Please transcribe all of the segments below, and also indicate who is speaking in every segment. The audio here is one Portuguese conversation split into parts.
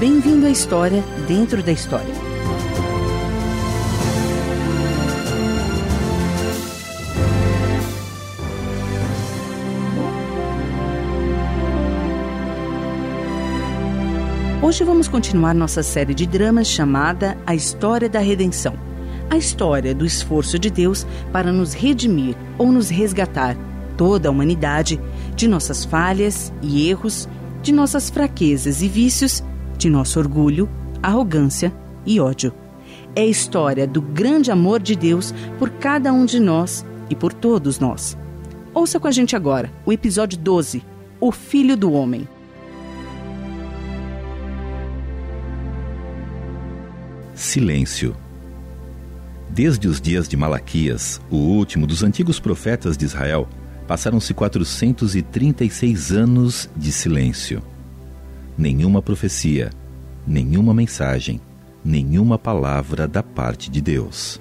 Speaker 1: Bem-vindo à história dentro da história. Hoje vamos continuar nossa série de dramas chamada A História da Redenção. A história do esforço de Deus para nos redimir ou nos resgatar, toda a humanidade, de nossas falhas e erros, de nossas fraquezas e vícios, de nosso orgulho, arrogância e ódio. É a história do grande amor de Deus por cada um de nós e por todos nós. Ouça com a gente agora o episódio 12: O Filho do Homem.
Speaker 2: Silêncio. Desde os dias de Malaquias, o último dos antigos profetas de Israel, passaram-se 436 anos de silêncio. Nenhuma profecia, nenhuma mensagem, nenhuma palavra da parte de Deus.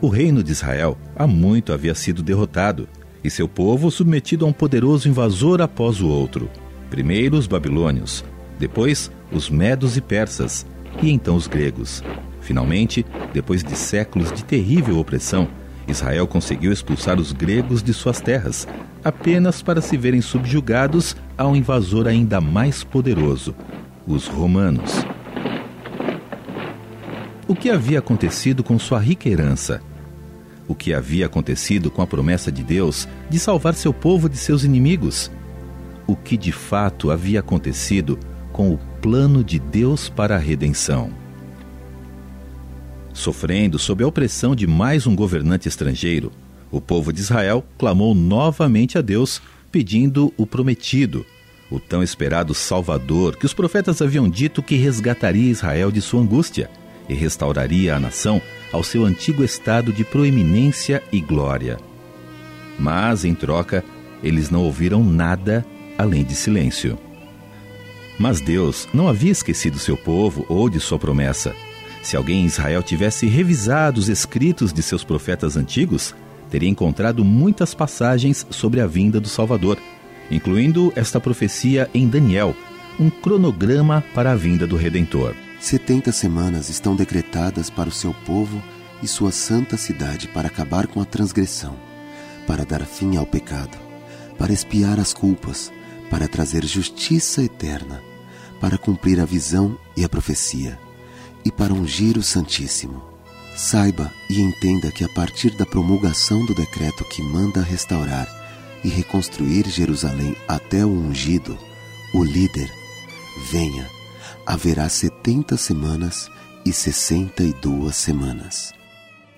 Speaker 2: O reino de Israel há muito havia sido derrotado e seu povo submetido a um poderoso invasor após o outro. Primeiro os babilônios, depois os medos e persas, e então os gregos. Finalmente, depois de séculos de terrível opressão, Israel conseguiu expulsar os gregos de suas terras, apenas para se verem subjugados a um invasor ainda mais poderoso, os romanos. O que havia acontecido com sua rica herança? O que havia acontecido com a promessa de Deus de salvar seu povo de seus inimigos? O que de fato havia acontecido com o plano de Deus para a redenção. Sofrendo sob a opressão de mais um governante estrangeiro, o povo de Israel clamou novamente a Deus, pedindo o prometido, o tão esperado Salvador que os profetas haviam dito que resgataria Israel de sua angústia e restauraria a nação ao seu antigo estado de proeminência e glória. Mas, em troca, eles não ouviram nada além de silêncio. Mas Deus não havia esquecido seu povo ou de sua promessa. Se alguém em Israel tivesse revisado os escritos de seus profetas antigos, teria encontrado muitas passagens sobre a vinda do Salvador, incluindo esta profecia em Daniel, um cronograma para a vinda do Redentor.
Speaker 3: Setenta semanas estão decretadas para o seu povo e sua santa cidade para acabar com a transgressão, para dar fim ao pecado, para expiar as culpas, para trazer justiça eterna, para cumprir a visão e a profecia, e para ungir o Santíssimo. Saiba e entenda que a partir da promulgação do decreto que manda restaurar e reconstruir Jerusalém até o ungido, o líder, venha, haverá setenta semanas e sessenta e duas semanas.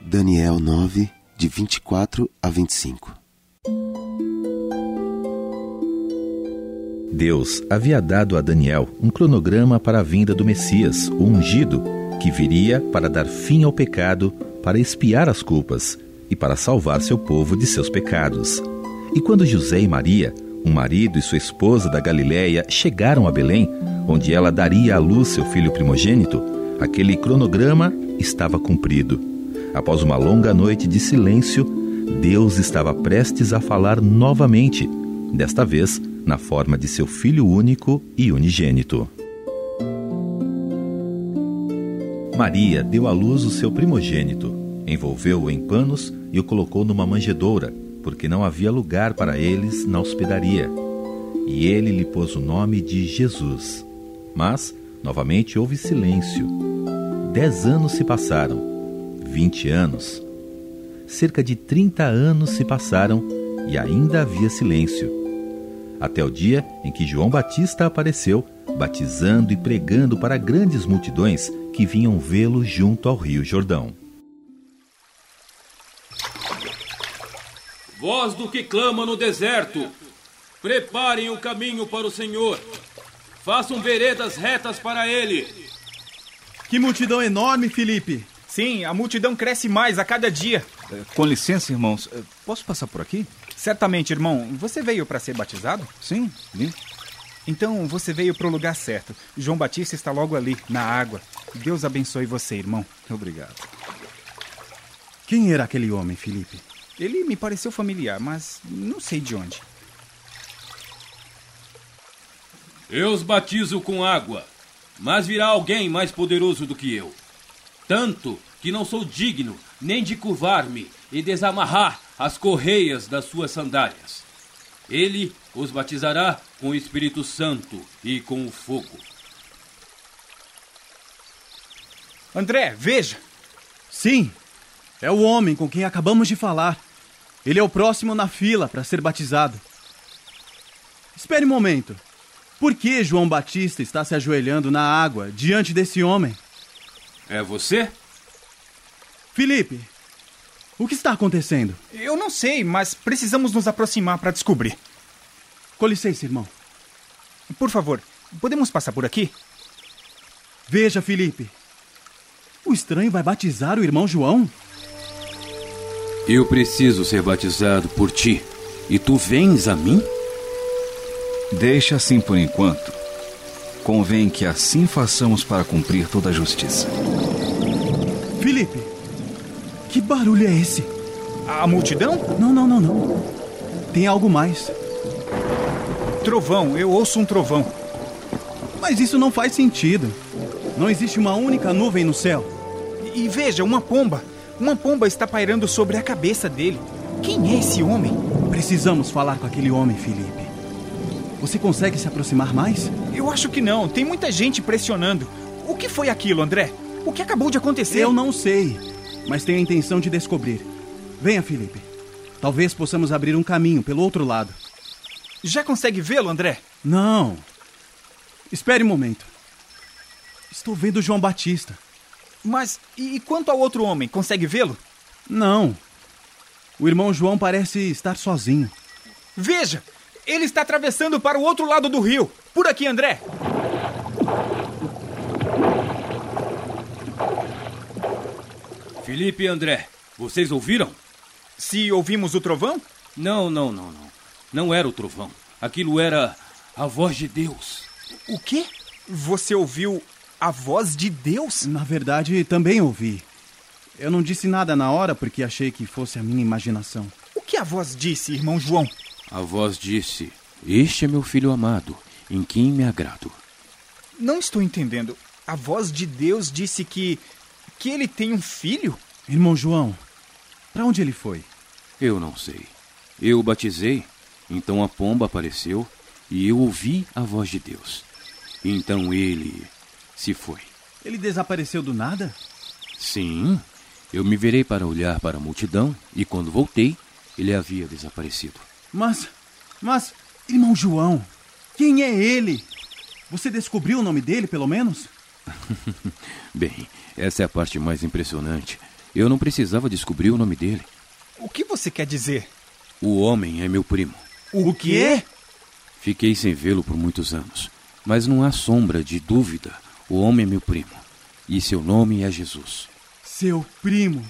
Speaker 3: Daniel 9, de 24 a 25
Speaker 2: Deus havia dado a Daniel um cronograma para a vinda do Messias, o ungido, que viria para dar fim ao pecado, para expiar as culpas e para salvar seu povo de seus pecados. E quando José e Maria, um marido e sua esposa da Galiléia, chegaram a Belém, onde ela daria à luz seu filho primogênito, aquele cronograma estava cumprido. Após uma longa noite de silêncio, Deus estava prestes a falar novamente, desta vez na forma de seu Filho único e unigênito. Maria deu à luz o seu primogênito, envolveu-o em panos e o colocou numa manjedoura, porque não havia lugar para eles na hospedaria. E ele lhe pôs o nome de Jesus. Mas, novamente, houve silêncio. Dez anos se passaram, vinte anos. Cerca de trinta anos se passaram e ainda havia silêncio até o dia em que João Batista apareceu, batizando e pregando para grandes multidões que vinham vê-lo junto ao Rio Jordão.
Speaker 4: Voz do que clama no deserto, preparem o caminho para o Senhor, façam veredas retas para ele.
Speaker 5: Que multidão enorme, Felipe!
Speaker 6: Sim, a multidão cresce mais a cada dia.
Speaker 7: Com licença, irmãos, posso passar por aqui?
Speaker 6: Certamente, irmão. Você veio para ser batizado?
Speaker 7: Sim, vim.
Speaker 6: Então você veio para o lugar certo. João Batista está logo ali, na água. Deus abençoe você, irmão.
Speaker 7: Obrigado.
Speaker 5: Quem era aquele homem, Felipe?
Speaker 6: Ele me pareceu familiar, mas não sei de onde.
Speaker 4: Eu os batizo com água, mas virá alguém mais poderoso do que eu. Tanto que não sou digno nem de curvar-me e desamarrar as correias das suas sandálias. Ele os batizará com o Espírito Santo e com o fogo.
Speaker 6: André, veja!
Speaker 5: Sim, é o homem com quem acabamos de falar. Ele é o próximo na fila para ser batizado. Espere um momento. Por que João Batista está se ajoelhando na água diante desse homem?
Speaker 4: É você?
Speaker 5: Felipe, o que está acontecendo?
Speaker 6: Eu não sei, mas precisamos nos aproximar para descobrir.
Speaker 5: Com licença, irmão.
Speaker 6: Por favor, podemos passar por aqui?
Speaker 5: Veja, Felipe. O estranho vai batizar o irmão João?
Speaker 4: Eu preciso ser batizado por ti. E tu vens a mim?
Speaker 7: Deixa assim por enquanto. Convém que assim façamos para cumprir toda a justiça.
Speaker 5: Felipe, que barulho é esse?
Speaker 6: A multidão?
Speaker 5: Não, não, não, não. Tem algo mais.
Speaker 6: Trovão, eu ouço um trovão.
Speaker 5: Mas isso não faz sentido. Não existe uma única nuvem no céu.
Speaker 6: E, e veja, uma pomba. Uma pomba está pairando sobre a cabeça dele. Quem é esse homem?
Speaker 5: Precisamos falar com aquele homem, Felipe. Você consegue se aproximar mais?
Speaker 6: Eu acho que não. Tem muita gente pressionando. O que foi aquilo, André? O que acabou de acontecer?
Speaker 5: Eu não sei, mas tenho a intenção de descobrir. Venha, Felipe. Talvez possamos abrir um caminho pelo outro lado.
Speaker 6: Já consegue vê-lo, André?
Speaker 5: Não. Espere um momento. Estou vendo João Batista.
Speaker 6: Mas e quanto ao outro homem? Consegue vê-lo?
Speaker 5: Não. O irmão João parece estar sozinho.
Speaker 6: Veja! Ele está atravessando para o outro lado do rio. Por aqui, André.
Speaker 4: Felipe e André, vocês ouviram?
Speaker 6: Se ouvimos o trovão?
Speaker 4: Não, não, não, não. Não era o trovão. Aquilo era a voz de Deus.
Speaker 6: O quê? Você ouviu a voz de Deus?
Speaker 5: Na verdade, também ouvi. Eu não disse nada na hora porque achei que fosse a minha imaginação.
Speaker 6: O que a voz disse, irmão João?
Speaker 4: A voz disse: Este é meu filho amado, em quem me agrado.
Speaker 6: Não estou entendendo. A voz de Deus disse que. Que ele tem um filho?
Speaker 5: Irmão João, para onde ele foi?
Speaker 4: Eu não sei. Eu o batizei, então a pomba apareceu e eu ouvi a voz de Deus. Então ele se foi.
Speaker 5: Ele desapareceu do nada?
Speaker 4: Sim. Eu me virei para olhar para a multidão e quando voltei, ele havia desaparecido.
Speaker 5: Mas, mas, irmão João, quem é ele? Você descobriu o nome dele, pelo menos?
Speaker 4: Bem, essa é a parte mais impressionante. Eu não precisava descobrir o nome dele.
Speaker 6: O que você quer dizer?
Speaker 4: O homem é meu primo.
Speaker 6: O, quê?
Speaker 4: Fiquei sem vê-lo por muitos anos, mas não há sombra de dúvida. O homem é meu primo. E seu nome é Jesus.
Speaker 5: Seu primo.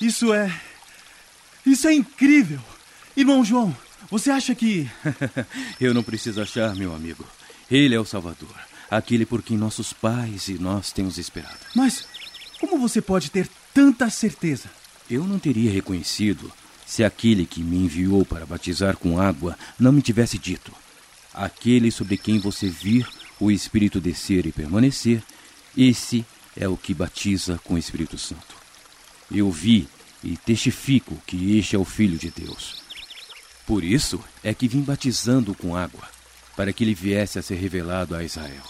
Speaker 5: Isso é. Isso é incrível. Irmão João, você acha que.
Speaker 4: Eu não preciso achar, meu amigo. Ele é o Salvador. Aquele por quem nossos pais e nós temos esperado.
Speaker 5: Mas como você pode ter tanta certeza?
Speaker 4: Eu não teria reconhecido se aquele que me enviou para batizar com água não me tivesse dito: Aquele sobre quem você vir o Espírito descer e permanecer, esse é o que batiza com o Espírito Santo. Eu vi e testifico que este é o Filho de Deus. Por isso é que vim batizando com água, para que ele viesse a ser revelado a Israel.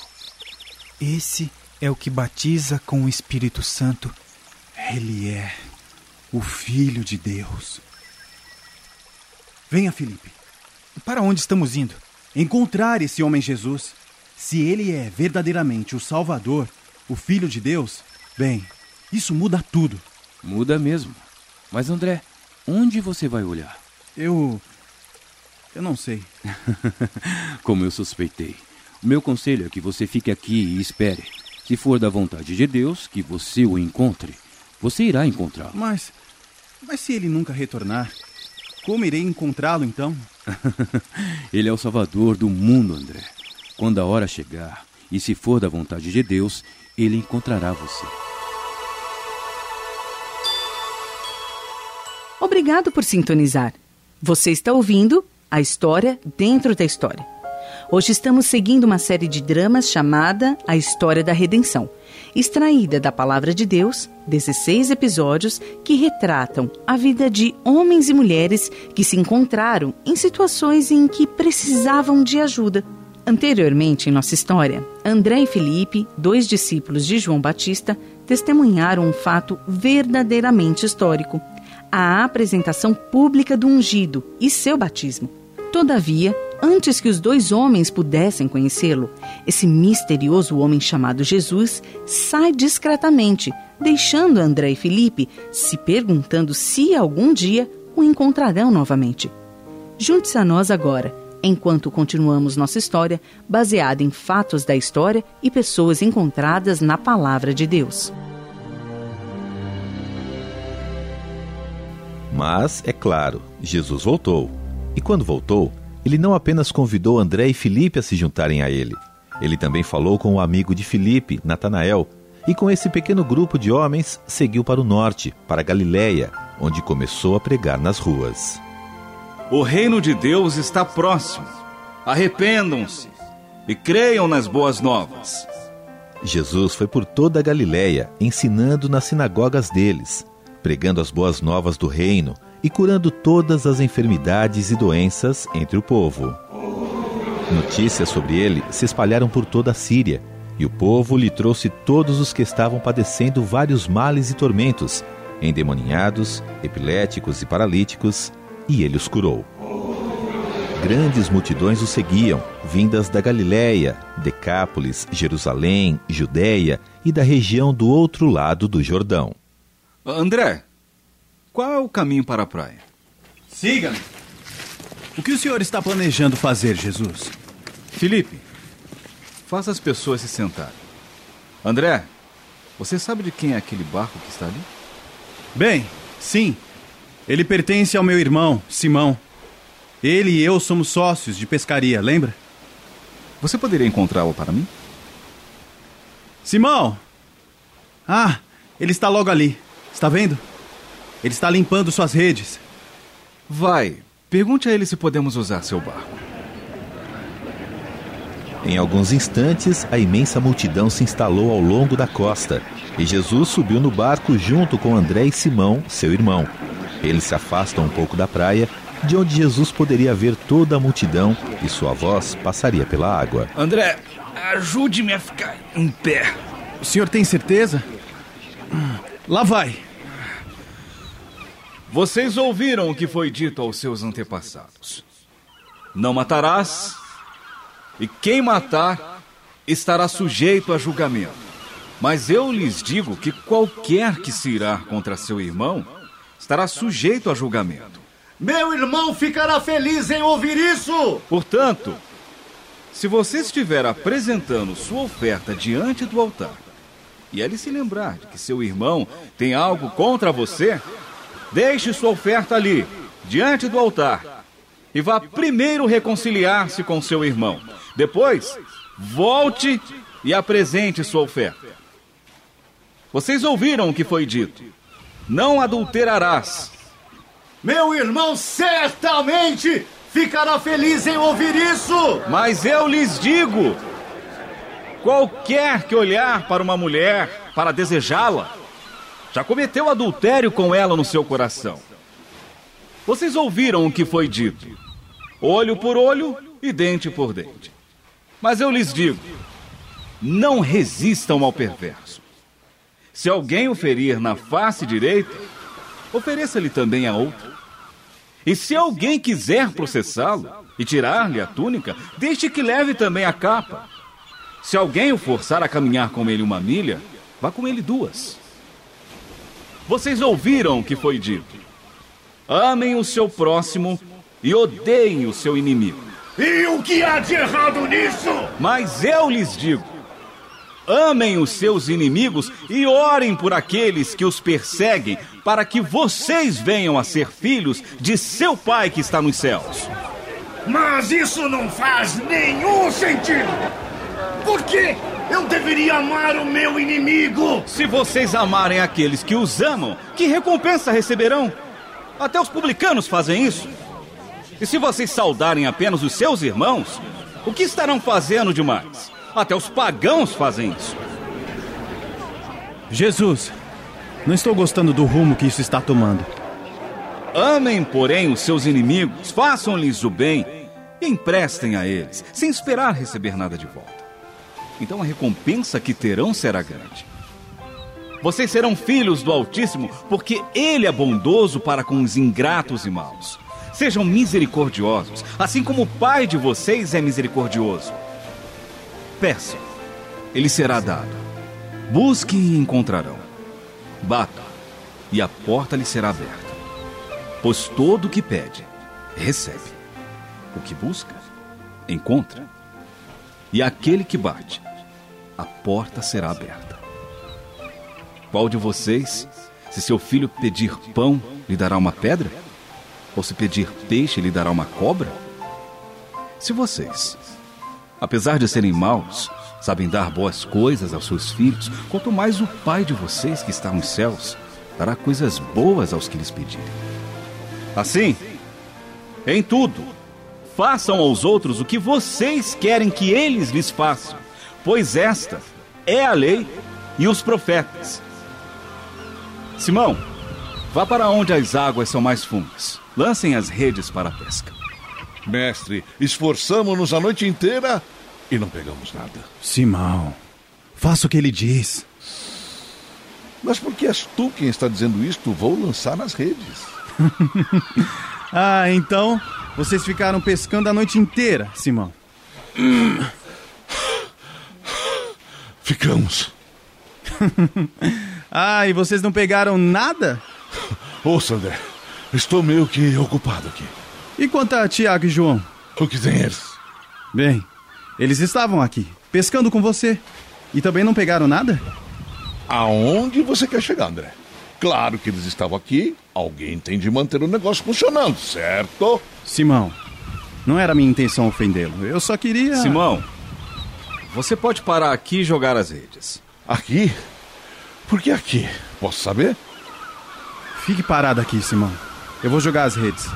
Speaker 6: Esse é o que batiza com o Espírito Santo.
Speaker 5: Ele é o Filho de Deus. Venha, Felipe.
Speaker 6: Para onde estamos indo?
Speaker 5: Encontrar esse homem Jesus. Se ele é verdadeiramente o Salvador, o Filho de Deus, bem, isso muda tudo.
Speaker 4: Muda mesmo. Mas André, onde você vai olhar?
Speaker 5: Eu. Eu não sei.
Speaker 4: Como eu suspeitei. O meu conselho é que você fique aqui e espere. Se for da vontade de Deus que você o encontre, você irá encontrá-lo.
Speaker 5: Mas. Mas se ele nunca retornar, como irei encontrá-lo então?
Speaker 4: ele é o Salvador do mundo, André. Quando a hora chegar, e se for da vontade de Deus, ele encontrará você.
Speaker 1: Obrigado por sintonizar. Você está ouvindo a história dentro da história. Hoje estamos seguindo uma série de dramas chamada A História da Redenção, extraída da Palavra de Deus, 16 episódios que retratam a vida de homens e mulheres que se encontraram em situações em que precisavam de ajuda. Anteriormente em nossa história, André e Felipe, dois discípulos de João Batista, testemunharam um fato verdadeiramente histórico: a apresentação pública do ungido e seu batismo. Todavia, antes que os dois homens pudessem conhecê-lo, esse misterioso homem chamado Jesus sai discretamente, deixando André e Felipe se perguntando se algum dia o encontrarão novamente. Junte-se a nós agora, enquanto continuamos nossa história baseada em fatos da história e pessoas encontradas na Palavra de Deus.
Speaker 2: Mas, é claro, Jesus voltou e quando voltou, ele não apenas convidou André e Filipe a se juntarem a ele. Ele também falou com o amigo de Filipe, Natanael, e com esse pequeno grupo de homens seguiu para o norte, para Galiléia, onde começou a pregar nas ruas.
Speaker 7: O reino de Deus está próximo. Arrependam-se e creiam nas boas novas.
Speaker 2: Jesus foi por toda a Galiléia, ensinando nas sinagogas deles, pregando as boas novas do reino e curando todas as enfermidades e doenças entre o povo. Notícias sobre ele se espalharam por toda a Síria, e o povo lhe trouxe todos os que estavam padecendo vários males e tormentos, endemoninhados, epiléticos e paralíticos, e ele os curou. Grandes multidões o seguiam, vindas da Galiléia, Decápolis, Jerusalém, Judéia e da região do outro lado do Jordão.
Speaker 7: André, qual é o caminho para a praia?
Speaker 5: Siga-me. O que o senhor está planejando fazer, Jesus?
Speaker 7: Felipe, faça as pessoas se sentarem. André, você sabe de quem é aquele barco que está ali?
Speaker 5: Bem, sim. Ele pertence ao meu irmão, Simão. Ele e eu somos sócios de pescaria, lembra?
Speaker 7: Você poderia encontrá-lo para mim?
Speaker 5: Simão! Ah, ele está logo ali. Está vendo? Ele está limpando suas redes.
Speaker 7: Vai, pergunte a ele se podemos usar seu barco.
Speaker 2: Em alguns instantes, a imensa multidão se instalou ao longo da costa e Jesus subiu no barco junto com André e Simão, seu irmão. Eles se afastam um pouco da praia, de onde Jesus poderia ver toda a multidão e sua voz passaria pela água.
Speaker 7: André, ajude-me a ficar em pé.
Speaker 5: O senhor tem certeza? Lá vai.
Speaker 7: Vocês ouviram o que foi dito aos seus antepassados: Não matarás, e quem matar estará sujeito a julgamento. Mas eu lhes digo que qualquer que se irá contra seu irmão estará sujeito a julgamento.
Speaker 8: Meu irmão ficará feliz em ouvir isso!
Speaker 7: Portanto, se você estiver apresentando sua oferta diante do altar e ele se lembrar de que seu irmão tem algo contra você, Deixe sua oferta ali, diante do altar, e vá primeiro reconciliar-se com seu irmão. Depois, volte e apresente sua oferta. Vocês ouviram o que foi dito: Não adulterarás.
Speaker 8: Meu irmão certamente ficará feliz em ouvir isso.
Speaker 7: Mas eu lhes digo: qualquer que olhar para uma mulher para desejá-la, já cometeu adultério com ela no seu coração. Vocês ouviram o que foi dito: olho por olho e dente por dente. Mas eu lhes digo: não resistam ao perverso. Se alguém o ferir na face direita, ofereça-lhe também a outra. E se alguém quiser processá-lo e tirar-lhe a túnica, deixe que leve também a capa. Se alguém o forçar a caminhar com ele uma milha, vá com ele duas. Vocês ouviram o que foi dito. Amem o seu próximo e odeiem o seu inimigo.
Speaker 8: E o que há de errado nisso?
Speaker 7: Mas eu lhes digo: amem os seus inimigos e orem por aqueles que os perseguem, para que vocês venham a ser filhos de seu Pai que está nos céus.
Speaker 8: Mas isso não faz nenhum sentido! Por quê? Eu deveria amar o meu inimigo!
Speaker 7: Se vocês amarem aqueles que os amam, que recompensa receberão? Até os publicanos fazem isso. E se vocês saudarem apenas os seus irmãos, O que estarão fazendo demais? Até os pagãos fazem isso.
Speaker 5: Jesus, não estou gostando do rumo que isso está tomando.
Speaker 7: Amem, porém, os seus inimigos, façam-lhes o bem e emprestem a eles, sem esperar receber nada de volta. Então a recompensa que terão será grande. Vocês serão filhos do Altíssimo, porque Ele é bondoso para com os ingratos e maus. Sejam misericordiosos, assim como o Pai de vocês é misericordioso. Peçam, ele será dado. Busquem e encontrarão. Batam, e a porta lhe será aberta. Pois todo o que pede, recebe. O que busca, encontra. E aquele que bate, a porta será aberta. Qual de vocês, se seu filho pedir pão, lhe dará uma pedra? Ou se pedir peixe, lhe dará uma cobra? Se vocês, apesar de serem maus, sabem dar boas coisas aos seus filhos, quanto mais o Pai de vocês que está nos céus dará coisas boas aos que lhes pedirem. Assim, em tudo, façam aos outros o que vocês querem que eles lhes façam, pois esta é a lei e os profetas. Simão, vá para onde as águas são mais fundas. Lancem as redes para a pesca.
Speaker 9: Mestre, esforçamos-nos a noite inteira e não pegamos nada.
Speaker 5: Simão, faça o que ele diz.
Speaker 9: Mas por que és tu quem está dizendo isto? Vou lançar nas redes.
Speaker 5: ah, então vocês ficaram pescando a noite inteira, Simão.
Speaker 9: Ficamos.
Speaker 5: ah, e vocês não pegaram nada?
Speaker 9: Ouça, André, estou meio que ocupado aqui.
Speaker 5: E quanto a Tiago e João?
Speaker 9: O que tem eles?
Speaker 5: Bem, eles estavam aqui, pescando com você. E também não pegaram nada?
Speaker 9: Aonde você quer chegar, André? Claro que eles estavam aqui. Alguém tem de manter o negócio funcionando, certo?
Speaker 5: Simão, não era minha intenção ofendê-lo. Eu só queria.
Speaker 7: Simão, você pode parar aqui e jogar as redes.
Speaker 9: Aqui? Por que aqui? Posso saber?
Speaker 5: Fique parado aqui, Simão. Eu vou jogar as redes.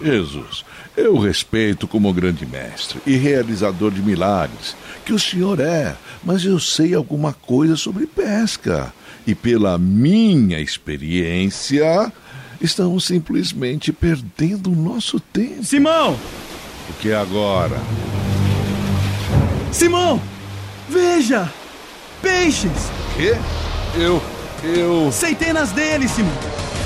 Speaker 9: Jesus, eu respeito como grande mestre e realizador de milagres que o senhor é, mas eu sei alguma coisa sobre pesca. E pela minha experiência, estamos simplesmente perdendo o nosso tempo.
Speaker 5: Simão!
Speaker 9: O que é agora?
Speaker 5: Simão! Veja! Peixes!
Speaker 9: Quê? Eu. Eu.
Speaker 5: Centenas deles, Simão!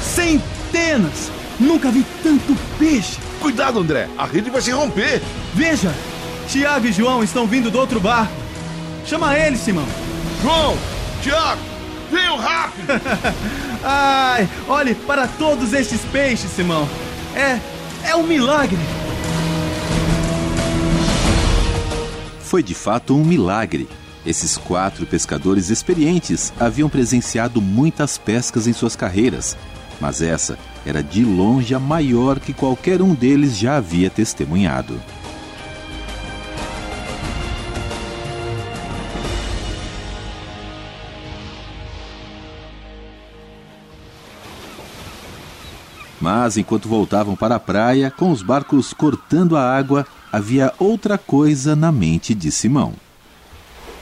Speaker 5: Centenas! Nunca vi tanto peixe!
Speaker 9: Cuidado, André! A rede vai se romper!
Speaker 5: Veja! Tiago e João estão vindo do outro barco. Chama eles, Simão.
Speaker 9: João! Tiago! Venham rápido!
Speaker 5: Ai, olhe para todos estes peixes, Simão. É. é um milagre.
Speaker 2: Foi de fato um milagre. Esses quatro pescadores experientes haviam presenciado muitas pescas em suas carreiras, mas essa era de longe a maior que qualquer um deles já havia testemunhado. Mas enquanto voltavam para a praia, com os barcos cortando a água, havia outra coisa na mente de Simão.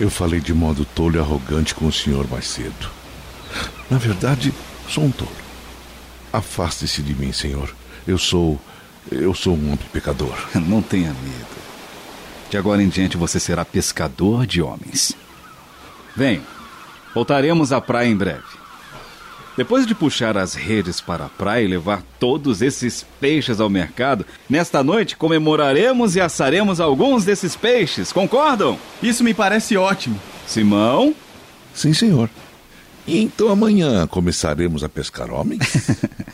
Speaker 9: Eu falei de modo tolo e arrogante com o senhor mais cedo. Na verdade, sou um tolo. Afaste-se de mim, senhor. Eu sou. Eu sou um homem pecador.
Speaker 7: Não tenha medo. De agora em diante você será pescador de homens. Venha. Voltaremos à praia em breve. Depois de puxar as redes para a praia e levar todos esses peixes ao mercado, nesta noite comemoraremos e assaremos alguns desses peixes, concordam?
Speaker 5: Isso me parece ótimo.
Speaker 7: Simão?
Speaker 9: Sim, senhor. E então amanhã começaremos a pescar homens?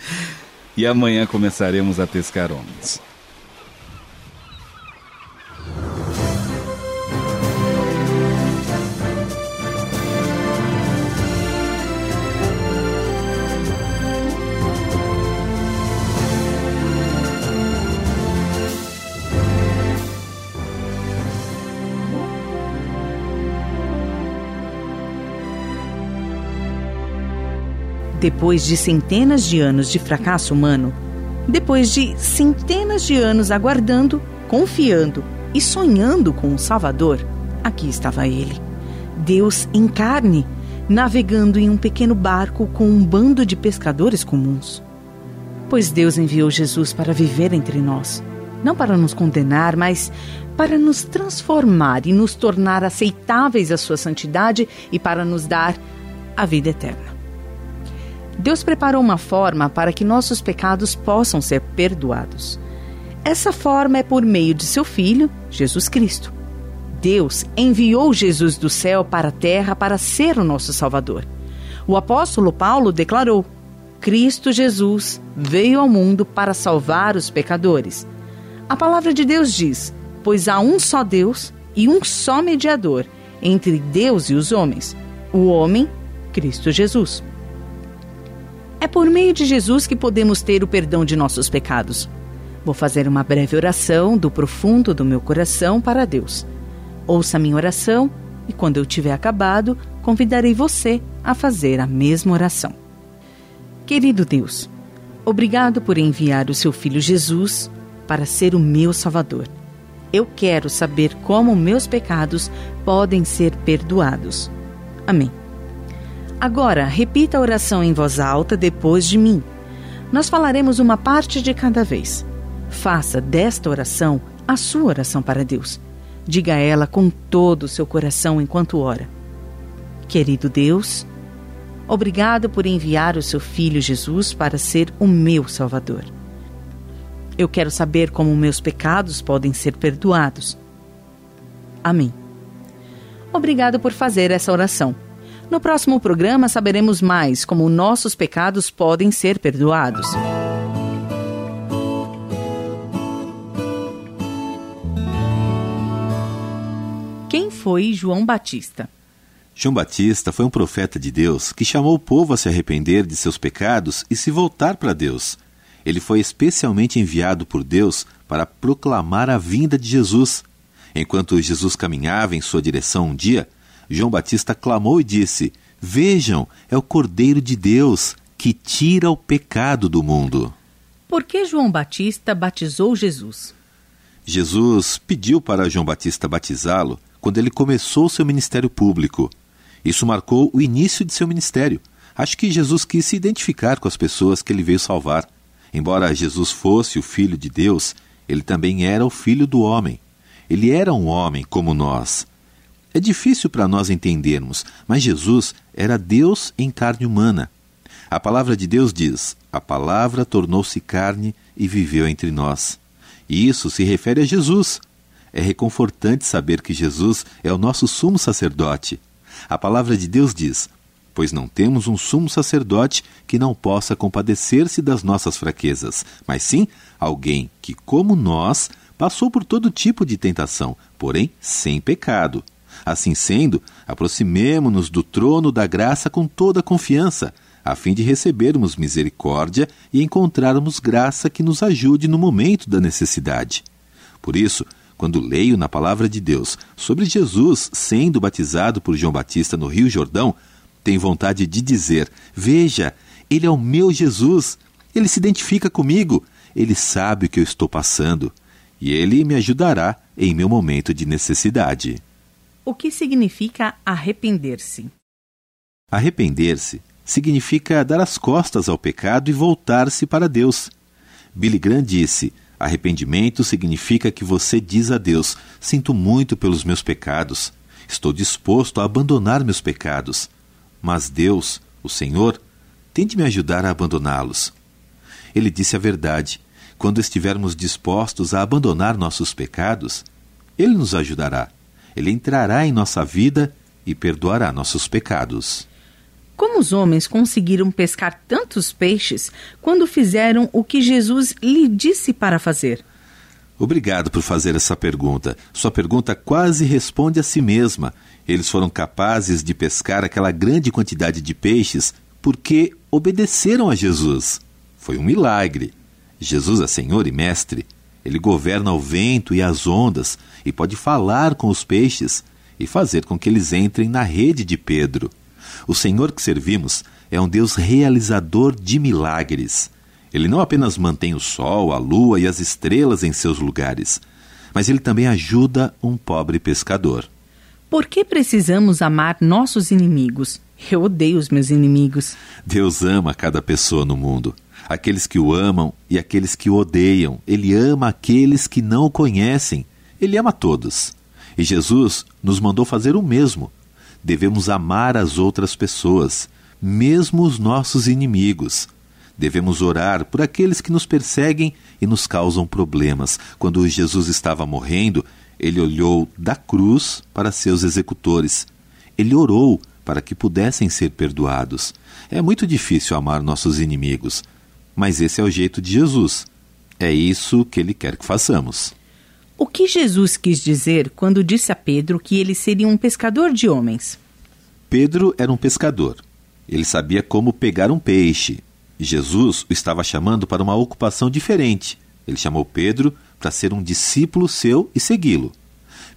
Speaker 7: e amanhã começaremos a pescar homens.
Speaker 1: Depois de centenas de anos de fracasso humano, depois de centenas de anos aguardando, confiando e sonhando com o Salvador, aqui estava ele. Deus em carne, navegando em um pequeno barco com um bando de pescadores comuns. Pois Deus enviou Jesus para viver entre nós, não para nos condenar, mas para nos transformar e nos tornar aceitáveis à sua santidade e para nos dar a vida eterna. Deus preparou uma forma para que nossos pecados possam ser perdoados. Essa forma é por meio de seu Filho, Jesus Cristo. Deus enviou Jesus do céu para a terra para ser o nosso Salvador. O apóstolo Paulo declarou: Cristo Jesus veio ao mundo para salvar os pecadores. A palavra de Deus diz: Pois há um só Deus e um só mediador entre Deus e os homens, o homem, Cristo Jesus. É por meio de Jesus que podemos ter o perdão de nossos pecados. Vou fazer uma breve oração do profundo do meu coração para Deus. Ouça a minha oração e, quando eu tiver acabado, convidarei você a fazer a mesma oração. Querido Deus, obrigado por enviar o seu Filho Jesus para ser o meu Salvador. Eu quero saber como meus pecados podem ser perdoados. Amém. Agora, repita a oração em voz alta depois de mim. Nós falaremos uma parte de cada vez. Faça desta oração a sua oração para Deus. Diga ela com todo o seu coração enquanto ora. Querido Deus, obrigado por enviar o seu filho Jesus para ser o meu Salvador. Eu quero saber como meus pecados podem ser perdoados. Amém. Obrigado por fazer essa oração. No próximo programa saberemos mais como nossos pecados podem ser perdoados. foi João Batista.
Speaker 2: João Batista foi um profeta de Deus que chamou o povo a se arrepender de seus pecados e se voltar para Deus. Ele foi especialmente enviado por Deus para proclamar a vinda de Jesus. Enquanto Jesus caminhava em sua direção um dia, João Batista clamou e disse: Vejam, é o Cordeiro de Deus que tira o pecado do mundo.
Speaker 1: Por que João Batista batizou Jesus?
Speaker 2: Jesus pediu para João Batista batizá-lo quando ele começou seu ministério público. Isso marcou o início de seu ministério. Acho que Jesus quis se identificar com as pessoas que ele veio salvar. Embora Jesus fosse o Filho de Deus, ele também era o Filho do homem. Ele era um homem como nós. É difícil para nós entendermos, mas Jesus era Deus em carne humana. A palavra de Deus diz: A palavra tornou-se carne e viveu entre nós. E isso se refere a Jesus, é reconfortante saber que Jesus é o nosso sumo sacerdote. A palavra de Deus diz: Pois não temos um sumo sacerdote que não possa compadecer-se das nossas fraquezas, mas sim alguém que, como nós, passou por todo tipo de tentação, porém sem pecado. Assim sendo, aproximemo-nos do trono da graça com toda confiança, a fim de recebermos misericórdia e encontrarmos graça que nos ajude no momento da necessidade. Por isso, quando leio na palavra de Deus sobre Jesus sendo batizado por João Batista no Rio Jordão, tenho vontade de dizer: Veja, ele é o meu Jesus, ele se identifica comigo, ele sabe o que eu estou passando e ele me ajudará em meu momento de necessidade.
Speaker 1: O que significa arrepender-se?
Speaker 2: Arrepender-se significa dar as costas ao pecado e voltar-se para Deus. Billy Graham disse: Arrependimento significa que você diz a Deus: Sinto muito pelos meus pecados, estou disposto a abandonar meus pecados. Mas Deus, o Senhor, tem de me ajudar a abandoná-los. Ele disse a verdade. Quando estivermos dispostos a abandonar nossos pecados, Ele nos ajudará. Ele entrará em nossa vida e perdoará nossos pecados.
Speaker 1: Como os homens conseguiram pescar tantos peixes quando fizeram o que Jesus lhe disse para fazer?
Speaker 2: Obrigado por fazer essa pergunta. Sua pergunta quase responde a si mesma. Eles foram capazes de pescar aquela grande quantidade de peixes porque obedeceram a Jesus. Foi um milagre. Jesus é Senhor e Mestre. Ele governa o vento e as ondas e pode falar com os peixes e fazer com que eles entrem na rede de Pedro. O Senhor que servimos é um Deus realizador de milagres. Ele não apenas mantém o sol, a lua e as estrelas em seus lugares, mas ele também ajuda um pobre pescador.
Speaker 1: Por que precisamos amar nossos inimigos? Eu odeio os meus inimigos.
Speaker 2: Deus ama cada pessoa no mundo. Aqueles que o amam e aqueles que o odeiam. Ele ama aqueles que não o conhecem. Ele ama todos. E Jesus nos mandou fazer o mesmo. Devemos amar as outras pessoas, mesmo os nossos inimigos. Devemos orar por aqueles que nos perseguem e nos causam problemas. Quando Jesus estava morrendo, ele olhou da cruz para seus executores. Ele orou para que pudessem ser perdoados. É muito difícil amar nossos inimigos, mas esse é o jeito de Jesus. É isso que ele quer que façamos.
Speaker 1: O que Jesus quis dizer quando disse a Pedro que ele seria um pescador de homens?
Speaker 2: Pedro era um pescador. Ele sabia como pegar um peixe. Jesus o estava chamando para uma ocupação diferente. Ele chamou Pedro para ser um discípulo seu e segui-lo.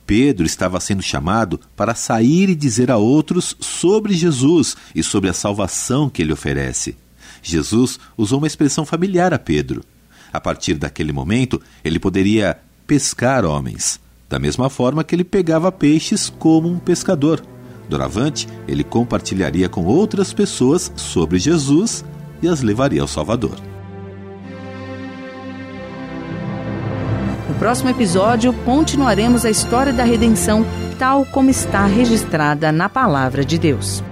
Speaker 2: Pedro estava sendo chamado para sair e dizer a outros sobre Jesus e sobre a salvação que ele oferece. Jesus usou uma expressão familiar a Pedro. A partir daquele momento, ele poderia pescar homens, da mesma forma que ele pegava peixes como um pescador. Doravante, ele compartilharia com outras pessoas sobre Jesus e as levaria ao Salvador.
Speaker 1: No próximo episódio, continuaremos a história da redenção tal como está registrada na Palavra de Deus.